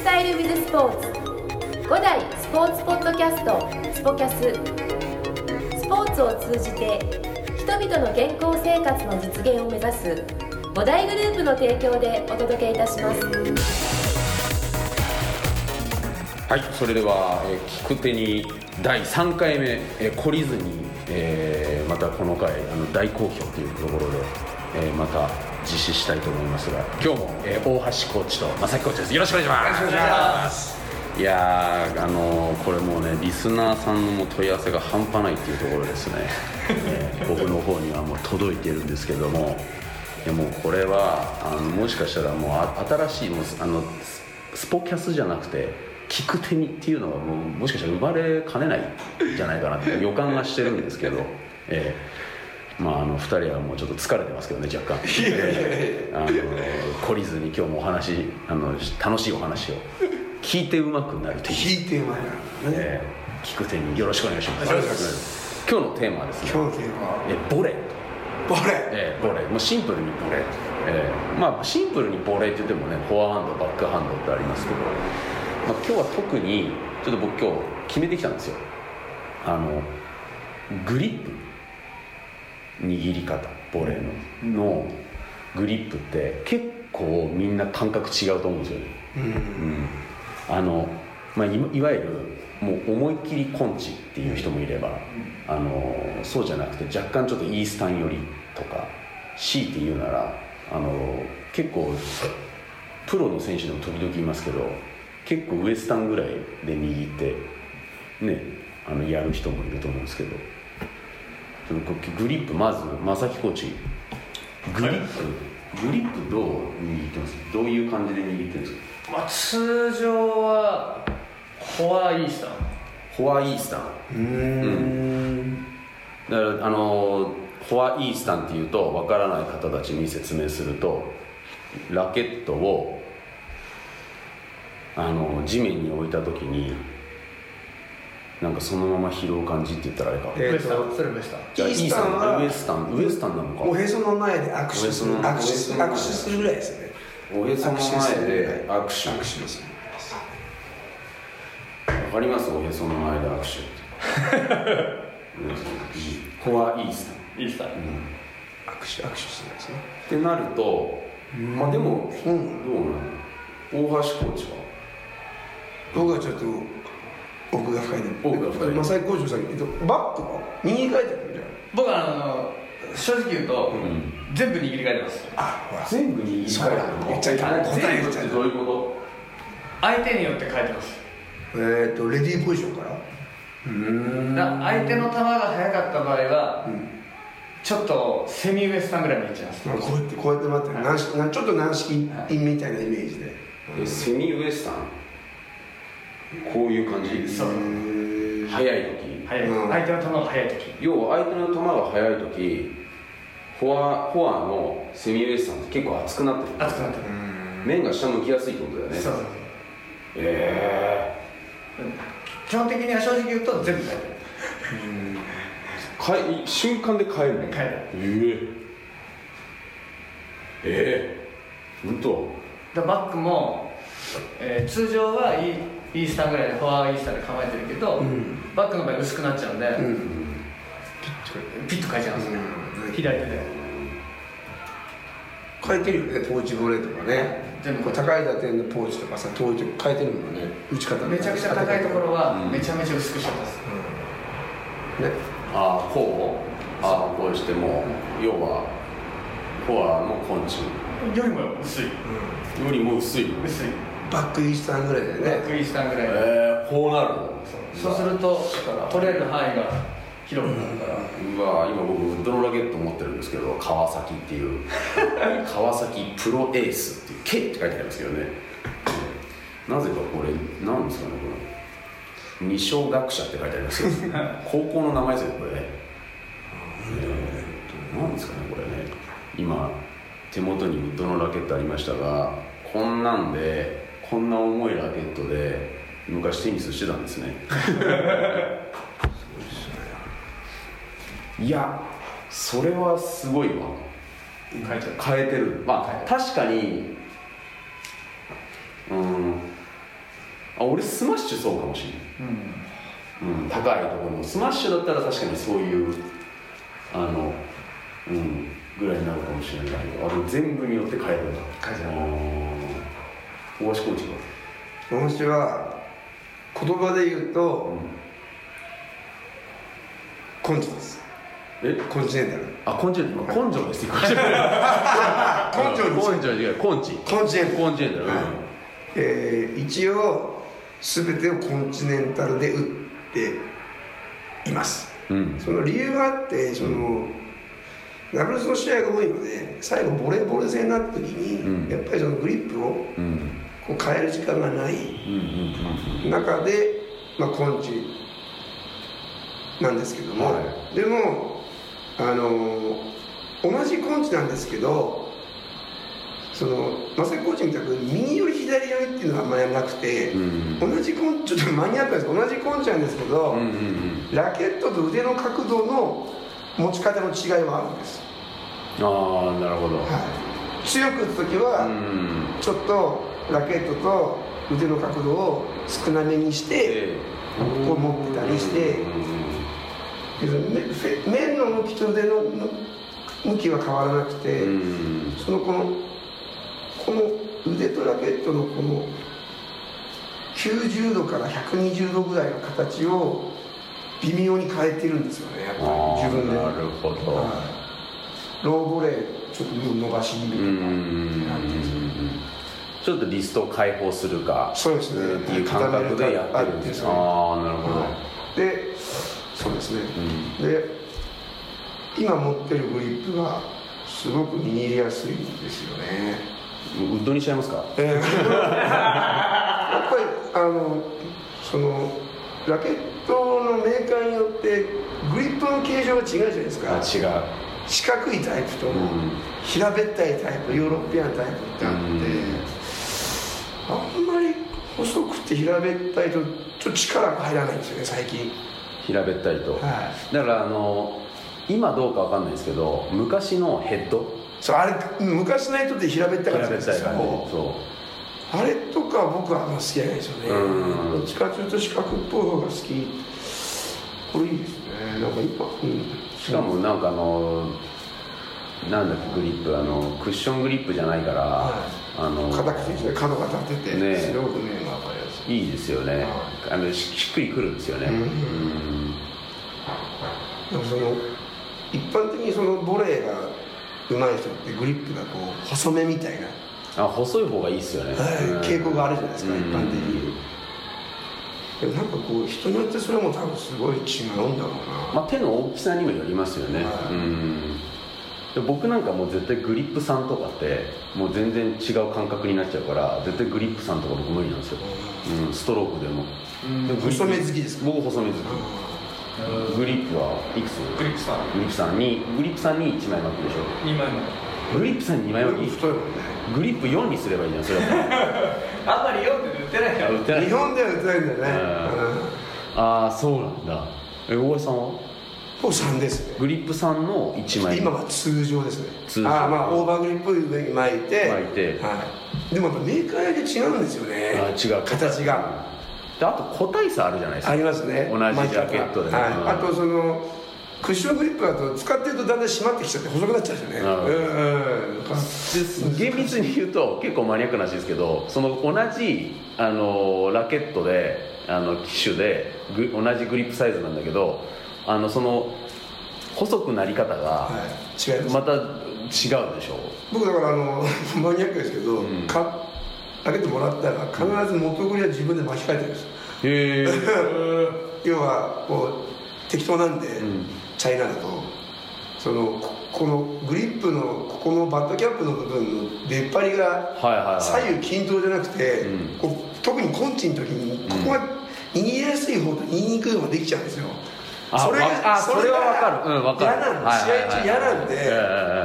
スタイルウィズスポーツ。5代スポーツポッドキャスト。スポキャス。スポーツを通じて人々の健康生活の実現を目指す。5大グループの提供でお届けいたします。はい、それでは、えー、聞く手に第3回目、えー、懲りずに、えー、またこの回あの大好評というところで、えー、また実施したいと思いますが。今日も、えー、大橋コーチと正木コーチです。よろしくお願いします。よろしくお願いしますいやーあのーこれもうねリスナーさんの問い合わせが半端ないっていうところですね、えー僕の方にはもう届いてるんですけども。いやもうこれはあのもしかしたらもうあ新しいもうあのススポキャスじゃなくて聞く手にっていうのがもうもしかしたら生まれかねないんじゃないかなって予感がしてるんですけど、えーまああの2人はもうちょっと疲れてますけどね若干。あの懲りずに今日もお話あの楽しいお話を。聞いてうまくなるテニス聞いてうまいなね。えー聞く手によろしくお願いします。今日のテーマはですね。今日のテーマは？えボレ。ーボレ。えーボレ。ーもうシンプルにボレ。ー、え。ーまあシンプルにボレーって言ってもねフォアハンドバックハンドってありますけど、まあ、今日は特にちょっと僕今日決めてきたんですよ。あのグリップ握り方ボレーののグリップって結構みんな感覚違うと思うんですよね。うん。あの、まあ、いいわゆるもう思いっきりコンチっていう人もいれば、あのそうじゃなくて若干ちょっとイースタン寄りとか強いて言うならあの結構プロの選手でも時々いますけど結構ウエスタンぐらいで握ってねあのやる人もいると思うんですけどグリップまず正木コーチ。グリップ、グリップどう握ってます？どういう感じで握ってるんですか？まあ、通常はフォアイースタンフォアイースタンうーん。だからあのフォアイースタンっていうとわからない方たちに説明するとラケットをあの地面に置いた時になんかそのまま拾う感じって言ったらあれか、えーウエスタンそれウエスタン。じゃあイースタンはウエスタンウエスタンなのか。おへその前で握手する握手握手するぐらいですよね。おへその前で握手握手。するわかります？おへその前で握手って。フォアイースタン。イースタン。握手握手するんですね。ってなるとまあでもうんどうなの？大橋コーチは？僕はちょっと奥が深いね奥が深い。正井工場さんえっとバッグは？握り替えてるんじゃん。僕はあの正直言うと、ん。全部握り替えてます。あほら。全部にそうだ言っちゃいけない答え言っちゃいけないどういうこ相手によって変えてます。えっとレディーポジションから？うーん。だ相手の球が速かった場合は、ちょっとセミウエスタンぐらいにいっちゃいます。まあこうやってこうやって待って。軟式なちょっと軟式みたいなイメージで。とえセミウエスタン？こういう感じそう。速い時。速い、うん。相手の球が速い時。要は相手の球が速い時フォアフォアのセミウエスタンって結構熱くなってる。熱くなってる、面が下向きやすいってことだよね。そう。え基本的には正直言うと全部変えてるえかい瞬間で変えるの？変えええええ本当。だバックも、えー通常はいいイースタンぐらいでフォアイースタンで構えてるけど、ん。バックの場合薄くなっちゃうんで、うん。ピッと変えちゃうんですよ、うん。左手で変えてるよねトーチボレーとかね。全部。こう高い打点のポーチとかさトーチ変えてるもんね。打ち方めちゃくちゃ高いところはうん。めちゃめちゃ薄くしちゃったんです、ね。ああこう？ああこうしても要はフォアの昆虫よりも薄い。よりも薄い。薄いバックイースタンぐらいだよね。バックイースタンぐらい。で、ええこうなるの？そうすると取れる範囲が広くなるから、うわ今僕ウッドのラケット持ってるんですけど川崎っていう。川崎プロエースっていう K って書いてありますけどね。なぜかこれなんですかねこれ。二小学者って書いてありますけど。高校の名前ですよこれね。えーなんですかねこれね。今手元にウッドのラケットありましたがこんなんでこんな重いラケットで昔テニスしてたんですね。いやそれはすごいわ。変えちゃう変えてる。まあはい確かにうん。あ俺スマッシュそうかもしれない、うん、高いところの。スマッシュだったら確かにそういうあのうんぐらいになるかもしれないけどあれ全部によって変えるんだ変える大橋コーチは？私は言葉で言うと、根性です。え？コンチネンタルあ根性 根性ですよ根性根性違う根治コンチネンタルコンチネンタルはい。えー一応全てをコンチネンタルで打っています。うん。その理由があってその、ダブルスの試合が多いので最後ボレーボール戦になった時に、うん。やっぱりそのグリップをうんこう変える時間がないうんうん中で、まあ、コンチなんですけども、はでもあの同じコンチなんですけどその正木コーチみたく右より左よりっていうのはあんまりなくて、うん同じコンちょっとマニアックです同じコンチなんですけど、うんうんうんラケットと腕の角度の持ち方の違いはあるんです、ああなるほど。はい、強く打つ時うはん。ちょっとラケットと腕の角度を少なめにして、でこう持ってたりして。面の向きと腕の向きは変わらなくて、そのこのこの腕とラケットのこの90度から120度ぐらいの形を微妙に変えてるんですよねやっぱり自分で。なるほど。はい。ローボレーちょっと伸ばし気味とかうんなんていうんですかちょっとリストを解放するかそうですね。っていう感覚でやってるんです固めるかああなるほど、はいでそうですね、うん。で今持ってるグリップがすごく握りやすいんですよね。ウッドにしちゃいますか？えー。やっぱりあのそのラケットのメーカーによってグリップの形状が違うじゃないですか。あ違う。四角いタイプと、ん。平べったいタイプヨーロピアンタイプってあって、あんまり細くて平べったいとちょっと力が入らないんですよね最近。平べったいと、はだからあの今どうかわかんないですけど昔のヘッド？そうあれ昔の人って平べったかったんです平べったい感じ。よそあれとか僕はあんま好きじゃないですよね。うん。どっちかというと四角っぽい方が好き。これいいですね。なんか今、うん、うしかもなんかあのなんだっけグリップ。あのクッショングリップじゃないから、はあの硬くてですね角が立ってて、ねすごくね分かりやすいいいですよね、あのししっくりくるんですよね、うん。うん。でもその一般的にそのボレーが上手い人ってグリップがこう細めみたいな、あ細い方がいいですよね、うん。傾向があるじゃないですか、うん。一般的に。でもなんかこう人によってそれも多分すごい違うんだろうな、まあ、手の大きさにもよりますよね、はい。うんで僕なんかもう絶対グリップさんとかってもう全然違う感覚になっちゃうから絶対グリップさんとか僕無理なんですよ、うん、ストロークでも。うん。でグリップ細め好きですか？僕細め好き。グリップはいくつ？グリップさん。グリップさんにグリップさんに1枚巻くでしょ。2枚もグリップさんに2枚巻き太いもんね。グリップ4にすればいいじゃんそれだったらあんまり読んで売ってないから。あ売ってない。日本では売ってないんだよね、ああそうなんだ。え大橋さんは？僕3です。ねグリップさんの1枚。今は通常ですね。通常。ああまあオーバーグリップ上に巻いて。巻いて。はい、でもやっぱメーカーによって違うんですよね。あ違う。形が。であと個体差あるじゃないですか。ありますね。同じラケットでね。はい。うん。あとそのクッショングリップだと使ってるとだんだん締まってきちゃって細くなっちゃうんですよねうん厳密に言うと結構マニアックな話ですけどその同じあのラケットであの機種でグ同じグリップサイズなんだけどあのその細くなり方がはい。違います。また違うでしょ僕だからあの マニアックですけど、うん。かラケットもらったら必ず元グリは自分で巻き替えてるんです。よへえ 要はこう適当なんで、ん。チャイナだと。そのここのグリップのここのバットキャップの部分の出っ張りが左右均等じゃなくて、特にコンチの時にここが握りやすい方と握りにくい方ができちゃうんですよあわあそれはわかる。うんわかる。嫌なん試合中嫌なんで、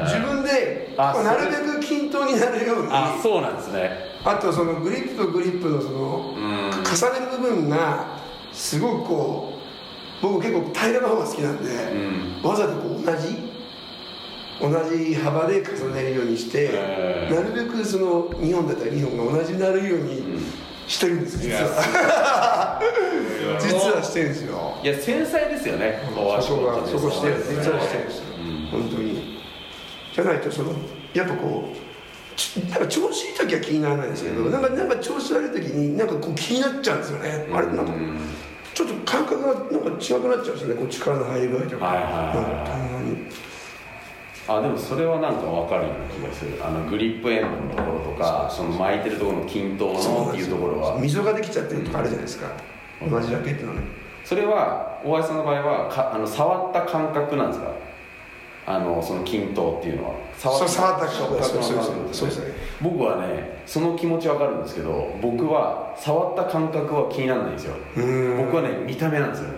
自分でなるべく均等になるように。あそうなんですね。あとそのグリップとグリップのそのうん。重ねる部分がすごくこう僕結構平らな方が好きなんで、うわざとこう同じ同じ幅で重ねるようにして、なるべくその2本だったら2本が同じになるように、してるんです実はしてるんですよ。いや繊細ですよね。そこがドそこしてる実はしてるんですよ、うん。本当に。じゃないとそのやっぱこうちなんか調子いい時は気にならないですけど、なんかなんか調子悪い時になんかこう気になっちゃうんですよね、あれなんかうんちょっと感覚がなんか違くなっちゃうんですよね。こう力の入り具合とか、はいはいあでもそれはなんか分かるような気がする。あのグリップエンドのところとかその巻いてるところの均等のっていうところは。溝ができちゃってるとかあるじゃないですか、同じラケットのねそれは大橋さんの場合はかあの触った感覚なんですか？あのその均等っていうのは。触った感覚。そうですね僕はねその気持ち分かるんですけど僕は触った感覚は気にならないんですよ。うん。僕はね見た目なんですよ。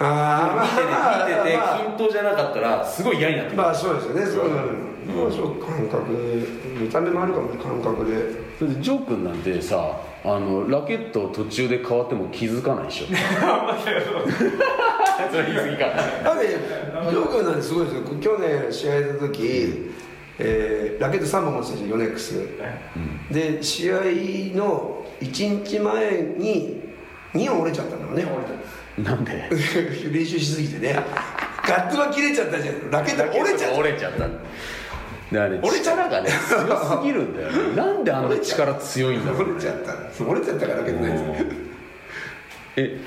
ああ見てて見ててまあ均等じゃなかったらすごい嫌になってくる。まあそうですよね。そうなるまあそう感覚見た目もあるかもね感覚で。だってジョー君なんてさあのラケット途中で変わっても気づかないでしょ。それ言い過ぎかだってジョー君なんてすごいですよ。去年試合やった時、えーラケット3本持ってたじゃんヨネックス。で試合の1日前に2本折れちゃったんだろうね。なんで？練習しすぎてね。ガッツが切れちゃったじゃん。ラケットが折れちゃった。折れちゃったであれ折れちゃった力がね強すぎるんだよね。なんであんな力強いんだろう、ね、折れちゃった折れちゃったからラケットないですえ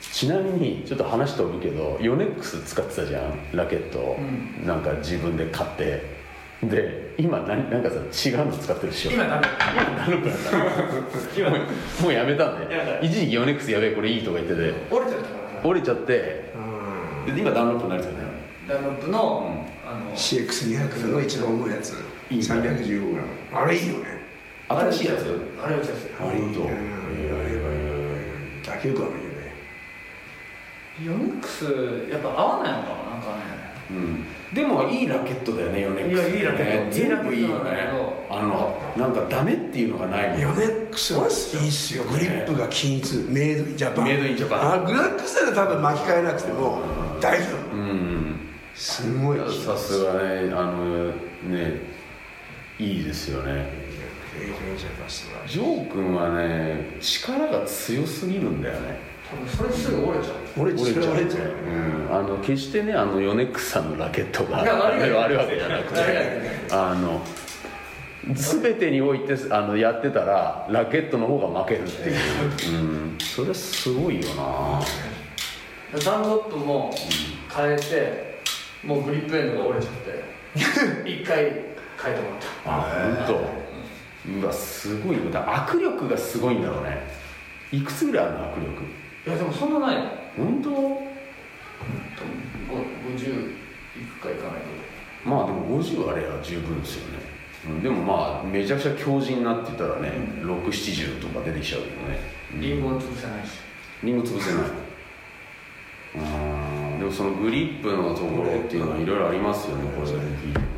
ちなみにちょっと話飛ぶけどヨネックス使ってたじゃん？ラケットを、なんか自分で買って。で今何なんかさ違うの使ってるでしょ。今ダメ。今ダルプなんだ。今もうもうやめたんでやめた一時期ヨネックスやべえこれいいとか言ってて。折れちゃったから折れちゃって。で今ダンロップになりそうだよダンロップの CX200 の一番重いやつ。いいね。315g あれいいよね。新しいやつ？あれ打ちやすいあ本当。うん。打球感もいいよねヨネックスやっぱ合わないのかななんかね。うん。でもいいラケットだよねヨネックス。いやいいラケット。全部いいよね。あのなんかダメっていうのがないヨネックスはいいっすよ。グリップが均一。メイドインジャパンメイドインジャパンあグラックスで多分巻き替えなくても大丈夫。うんすごい。さすがねあのねいいですよね。ジョー君はね力が強すぎるんだよね。それすぐ折れちゃう。俺折れちゃう。折れちゃう。うん、あの決してねあのヨネックスさんのラケットがいや悪い悪いわけじゃなくてあの全てにおいてあのやってたらラケットの方が負けるっていう、うん、それすごいよな。ダンロップも変えてもうグリップエンドが折れちゃって一回変えてもらった。あ本当。うわすごい。よだ握力がすごいんだろうね。いくつぐらいあるの握力？いやでもそんなない。の本当ご50いくかいかないまあでも50あれば十分ですよね、うん、でもまあめちゃくちゃ強靭なって言ったらね、670とか出てきちゃうけどね、とリンゴを潰せないし。リンゴ潰せない。う んでもそのグリップのところっていうのはいろいろありますよねこれだけ聞いてもね。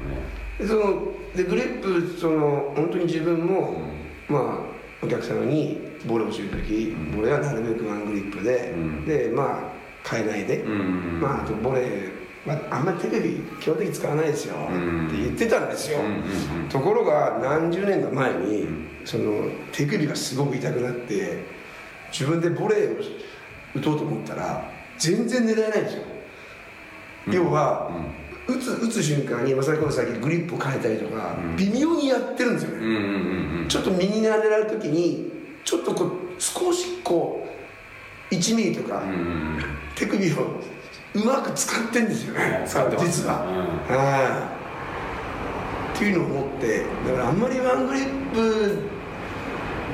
でそのでグリップその本当に自分も、まあお客様にボールを教える時、うん。ボレはなるべくワングリップで、うん。でまあ変えないで、うんまああとボレはあんまり手首基本的に使わないですよ、うん。って言ってたんですよ、うんうんうん。ところが何十年か前に、その手首がすごく痛くなって自分でボレーを打とうと思ったら全然狙えないんですよ、要は、打つ打つ瞬間にまさにこの先グリップを変えたりとか、うん。微妙にやってるんですよね、ちょっと右側狙う時にちょっとこう少しこう1ミリとか、手首をうまく使ってんですよね。使ってます実は、うん。はい。っていうのを思ってだからあんまりワングリップ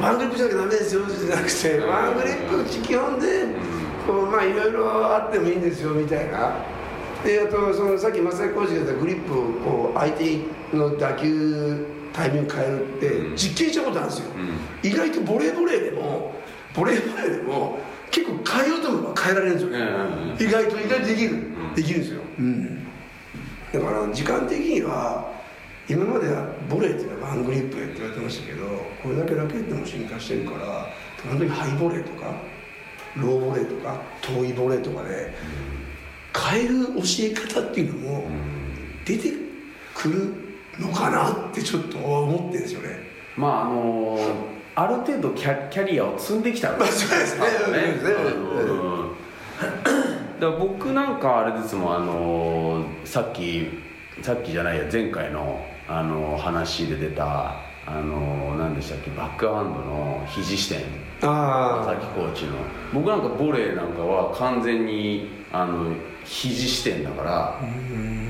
ワングリップじゃなきゃダメですよじゃなくてワングリップ基本でこうまあいろいろあってもいいんですよみたいなであとそのさっき正井コーチが言ったグリップを相手の打球タイミング変えるってうん。実験したことあるんですよ、うん。意外とボレーボレーでもボレーボレーでも結構変えようと思えば変えられるんですよ、うん意外と意外とできる、ん。できるんですよ、だから時間的には今まではボレーっていうのはワングリップって言われてましたけどこれだけラケットも進化してるから本当にハイボレーとかローボレーとか遠いボレーとかで変える教え方っていうのも出てくるのかなってちょっと思ってるんですよね。まああのある程度キャキャリアを積んできたら、まあそうですね。だから僕なんかあれですもんあのさっきさっきじゃないや前回のあの話で出たあの何でしたっけバックハンドの肘支点あ佐々木コーチの。僕なんかボレーなんかは完全にあの肘支点だから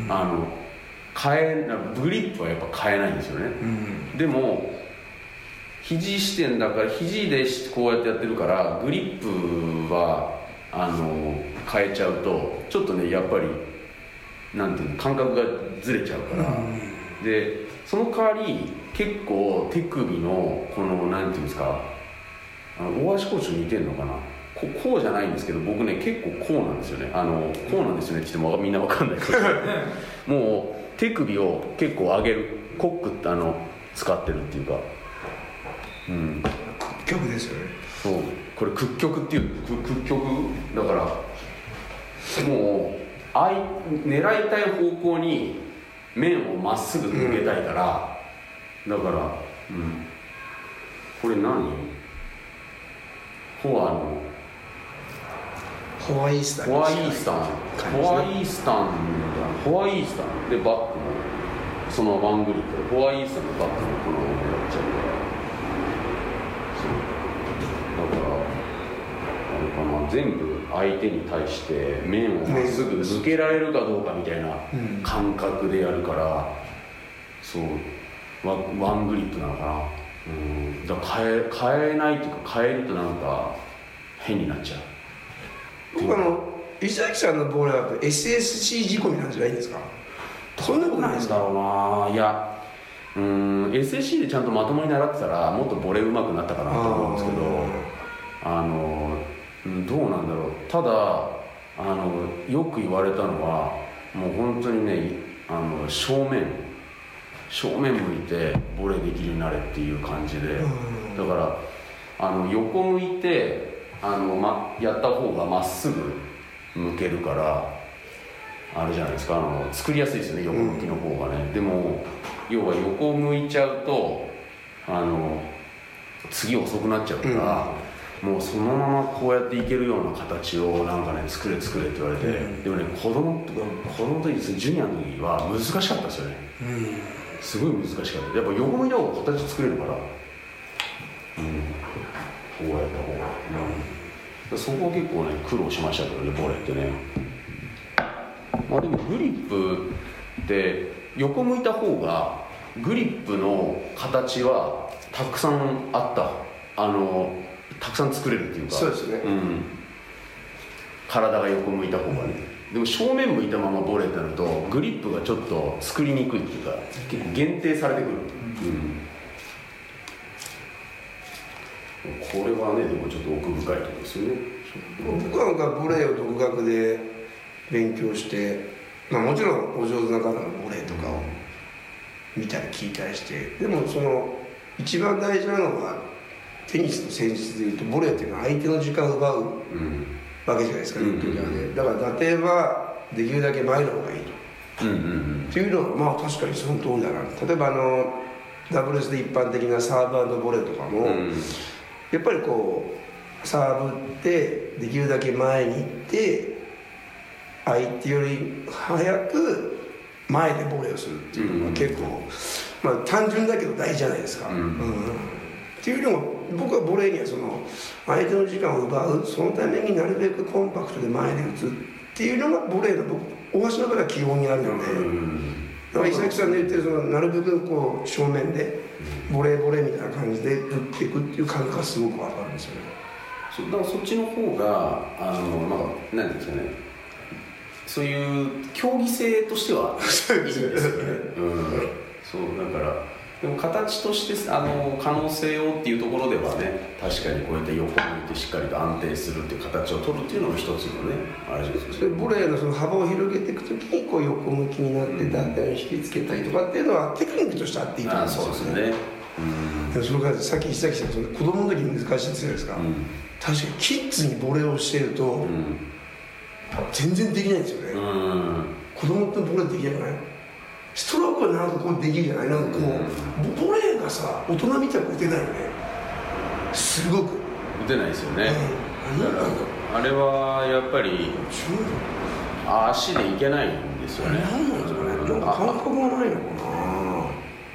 あの変えグリップはやっぱ変えないんですよね、でも肘支点だから肘でこうやってやってるからグリップはあの変えちゃうとちょっとねやっぱりなんていうの感覚がずれちゃうから、でその代わり結構手首のこのなんていうんですか大橋コーチと似てるのかなここうじゃないんですけど僕ね結構こうなんですよね。あのこうなんですよねって言ってもみんなわかんない。け どもう手首を結構上げるコックってあの使ってるっていうか。うん。曲ですよね。そう。これ屈曲っていう屈屈曲？だからもうあい狙いたい方向に面をまっすぐ向けたいから、だから、うん、これ何？フォアのフォアイースタンフォアイースタンフォアイースタンフォアイースタンでバックもそのワングリップフォアイースタンのバックもこのままやっちゃうからそう。だからあれかな全部相手に対して面をまっすぐ抜けられるかどうかみたいな感覚でやるから、そう。ワワングリップなのかな。うん。だから変え変えないっていうか変えるとなんか変になっちゃう。僕あの石崎さんのボールは SSC 仕込みなんじゃないんですか？そんなことないですか？だろうな。いやうーん SSC でちゃんとまともに習ってたらもっとボレー上手くなったかなと思うんですけどあのうんどうなんだろう。ただあのよく言われたのはもう本当にねあの正面正面向いてボレーできるようになれっていう感じで。だからあの横向いてあの、ま、やった方がまっすぐ向けるからあれじゃないですか。あの作りやすいですよね横向きの方がね、でも要は横向いちゃうとあの次遅くなっちゃうから、もうそのままこうやっていけるような形をなんかね作れ作れって言われて、でもね子供とか子供の時ジュニアの時は難しかったですよね。すごい難しかった。やっぱ横向いた方が形作れるから。うん。こうやった方が、うん、そこは結構ね苦労しましたけどねボレーってね。まあでもグリップって横向いた方がグリップの形はたくさんあった。あのたくさん作れるっていうか。そうですね。うん、体が横向いた方がね。でも正面向いたままボレーってなるとグリップがちょっと作りにくいっていうか結構限定されてくる、うん、これはねでもちょっと奥深いところですよね。僕はなんかボレーを独学で勉強して、まあ、もちろんお上手な方のボレーとかを見たり聞いたりしてでもその一番大事なのはテニスの戦術でいうとボレーっていうのは相手の時間を奪ううんわけじゃないですか、うん。ねだから打点はできるだけ前の方がいいと。うんうん。っていうのはまあ確かにその通りだな。例えばあのダブルスで一般的なサーブボレーとかも、うんやっぱりこうサーブってできるだけ前に行って相手より早く前でボレーをするっていうのが結構、まあ単純だけど大事じゃないですか、うん。っていうのも僕はボレーにはその相手の時間を奪うそのためになるべくコンパクトで前で打つっていうのがボレーの僕大橋の場合は基本にあるので、うん。だから伊崎さんの言ってるそのなるべくこう正面でボレーボレーみたいな感じで打っていくっていう感覚がすごくわかるんですよね。そうだからそっちの方があのまあなんていうんですかね。そういう競技性としてはいいですよね、うん、そうだからでも形としてあの可能性をっていうところではね確かにこうやって横向いてしっかりと安定するっていう形を取るっていうのも一つのねあれですよね。ボレーのその幅を広げていくときにこう横向きになって打点を引きつけたりとかっていうのはテクニックとしてあっていいと思あうんですよそうですねうん。それからさっき石崎さん子供の時に難しいって言ってたじゃないですか、うん。確かにキッズにボレーをしてるとうん全然できないんですよね、うん。子供ってボレーできなくない。ストロークはなんかこうできるじゃない？なんかこう、ボレーがさ大人みたいに打てないよね。すごく。打てないですよね、あれはやっぱり足でいけないんですよね。何なんですかね。なんか感覚がないのかな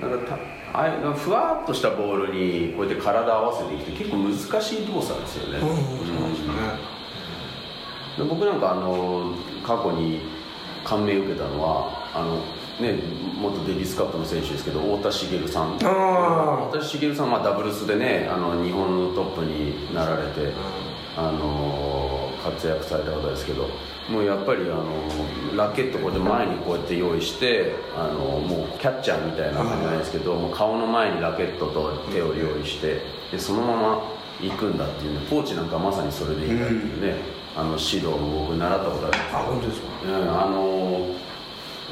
なんかたああふわっとしたボールにこうやって体合わせていくって結構難しい動作ですよね、僕なんかあの過去に感銘を受けたのはあのね元デビスカップの選手ですけど太田茂さん。あ太田茂さんはまあダブルスでねあの日本のトップになられて、あの活躍された方ですけど。もうやっぱりあのラケットこうやって前にこうやって用意してあのもうキャッチャーみたいな感じないですけど、もう顔の前にラケットと手を用意してでそのまま行くんだっていうねコーチなんかまさにそれでいいんだっていうね、あの指導も僕習ったことあるんですけどあ本当ですか？うん、あの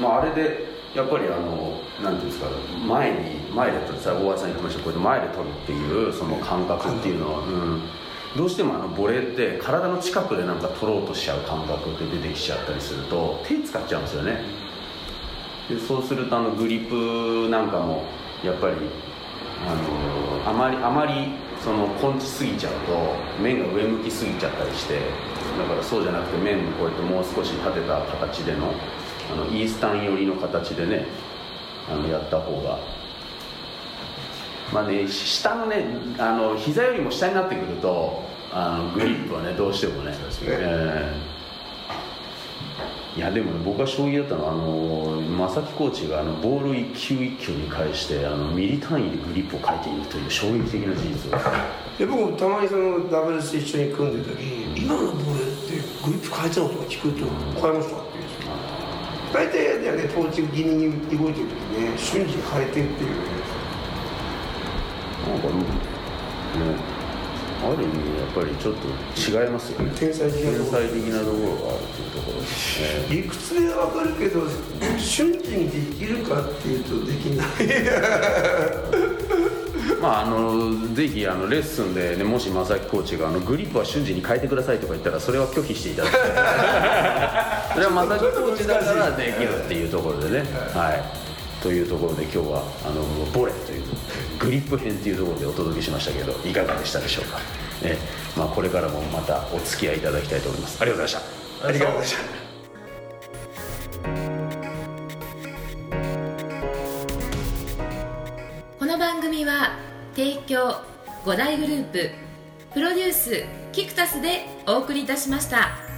まああれでやっぱりあのなんていうんですか前に前で大和さん言ってましたこうやって前で取るっていうその感覚っていうのは、うん、どうしてもあのボレーって体の近くでなんか取ろうとしちゃう感覚って出てきちゃったりすると手使っちゃうんですよね。でそうするとあのグリップなんかもやっぱりあのあまりあまりその根治すぎちゃうと面が上向きすぎちゃったりしてだからそうじゃなくて面こうやってもう少し立てた形でのあのイースタン寄りの形でねあのやった方がまあね下のねあの膝よりも下になってくるとあのグリップはねどうしてもねいやでもね僕が衝撃だったのはあの正木コーチがあのボール一球一球に返してあのミリ単位でグリップを変えていくという衝撃的な事実を。で僕もたまにそのダブルス一緒に組んでる時今のボールってグリップ変えちゃうとか聞くと変えましたって言うんですよ。大体だよねトーチ気味に動いてる時ね瞬時に変えてっていうなんかねある意味やっぱりちょっと違いますよね。天才的な天とこ才的なところがあるというところですね。理屈でわかるけど瞬時にできるかっていうとできない。まああのぜひあのレッスンで、ね、もし正木コーチがあのグリップは瞬時に変えてくださいとか言ったらそれは拒否していただい。て それは正木コーチだからできるっていうところでね。はい。というところで今日はあのボレというグリップ編っていうところでお届けしましたけどいかがでしたでしょうか、えまあ、これからもまたお付き合いいただきたいと思います。ありがとうございました。ありがとうございました。この番組は提供5大グループプロデュースキクタスでお送りいたしました。